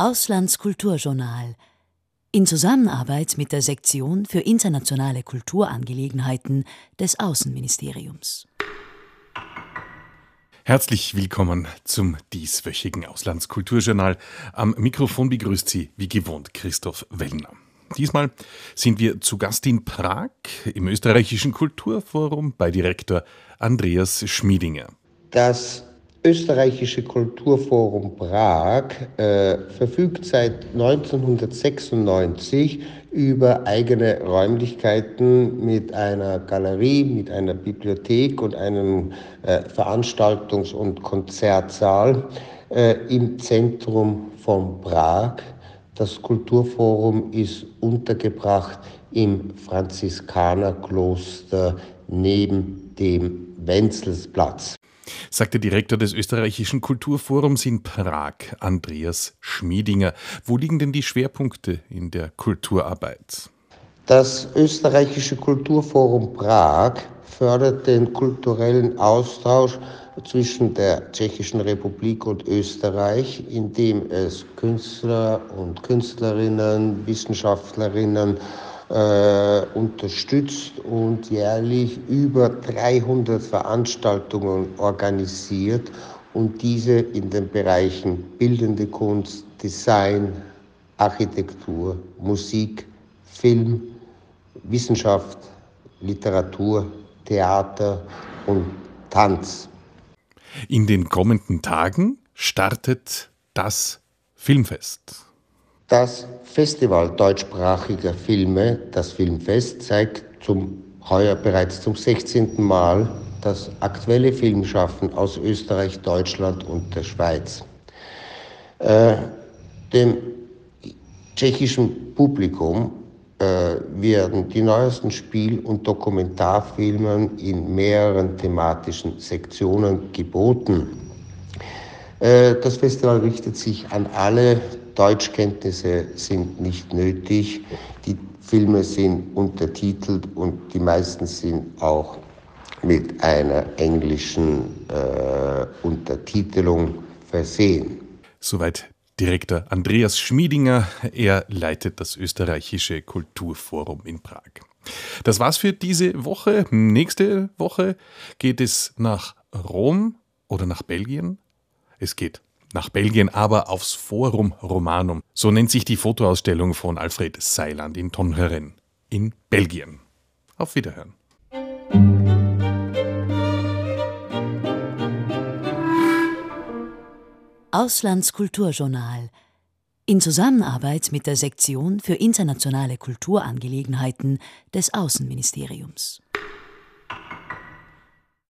Auslandskulturjournal in Zusammenarbeit mit der Sektion für internationale Kulturangelegenheiten des Außenministeriums. Herzlich willkommen zum dieswöchigen Auslandskulturjournal. Am Mikrofon begrüßt Sie wie gewohnt Christoph Wellner. Diesmal sind wir zu Gast in Prag im österreichischen Kulturforum bei Direktor Andreas Schmiedinger. Das österreichische Kulturforum Prag äh, verfügt seit 1996 über eigene Räumlichkeiten mit einer Galerie, mit einer Bibliothek und einem äh, Veranstaltungs- und Konzertsaal äh, im Zentrum von Prag. Das Kulturforum ist untergebracht im Franziskanerkloster neben dem Wenzelsplatz sagt der Direktor des österreichischen Kulturforums in Prag, Andreas Schmiedinger. Wo liegen denn die Schwerpunkte in der Kulturarbeit? Das österreichische Kulturforum Prag fördert den kulturellen Austausch zwischen der Tschechischen Republik und Österreich, indem es Künstler und Künstlerinnen, Wissenschaftlerinnen äh, unterstützt und jährlich über 300 Veranstaltungen organisiert und diese in den Bereichen bildende Kunst, Design, Architektur, Musik, Film, Wissenschaft, Literatur, Theater und Tanz. In den kommenden Tagen startet das Filmfest. Das Festival deutschsprachiger Filme, das Filmfest, zeigt zum heuer bereits zum 16. Mal das aktuelle Filmschaffen aus Österreich, Deutschland und der Schweiz. Äh, dem tschechischen Publikum äh, werden die neuesten Spiel- und Dokumentarfilme in mehreren thematischen Sektionen geboten. Äh, das Festival richtet sich an alle Deutschkenntnisse sind nicht nötig. Die Filme sind untertitelt und die meisten sind auch mit einer englischen äh, Untertitelung versehen. Soweit Direktor Andreas Schmiedinger. Er leitet das österreichische Kulturforum in Prag. Das war's für diese Woche. Nächste Woche geht es nach Rom oder nach Belgien. Es geht nach Belgien, aber aufs Forum Romanum. So nennt sich die Fotoausstellung von Alfred Seiland in Tonheren in Belgien. Auf Wiederhören. Auslandskulturjournal in Zusammenarbeit mit der Sektion für internationale Kulturangelegenheiten des Außenministeriums.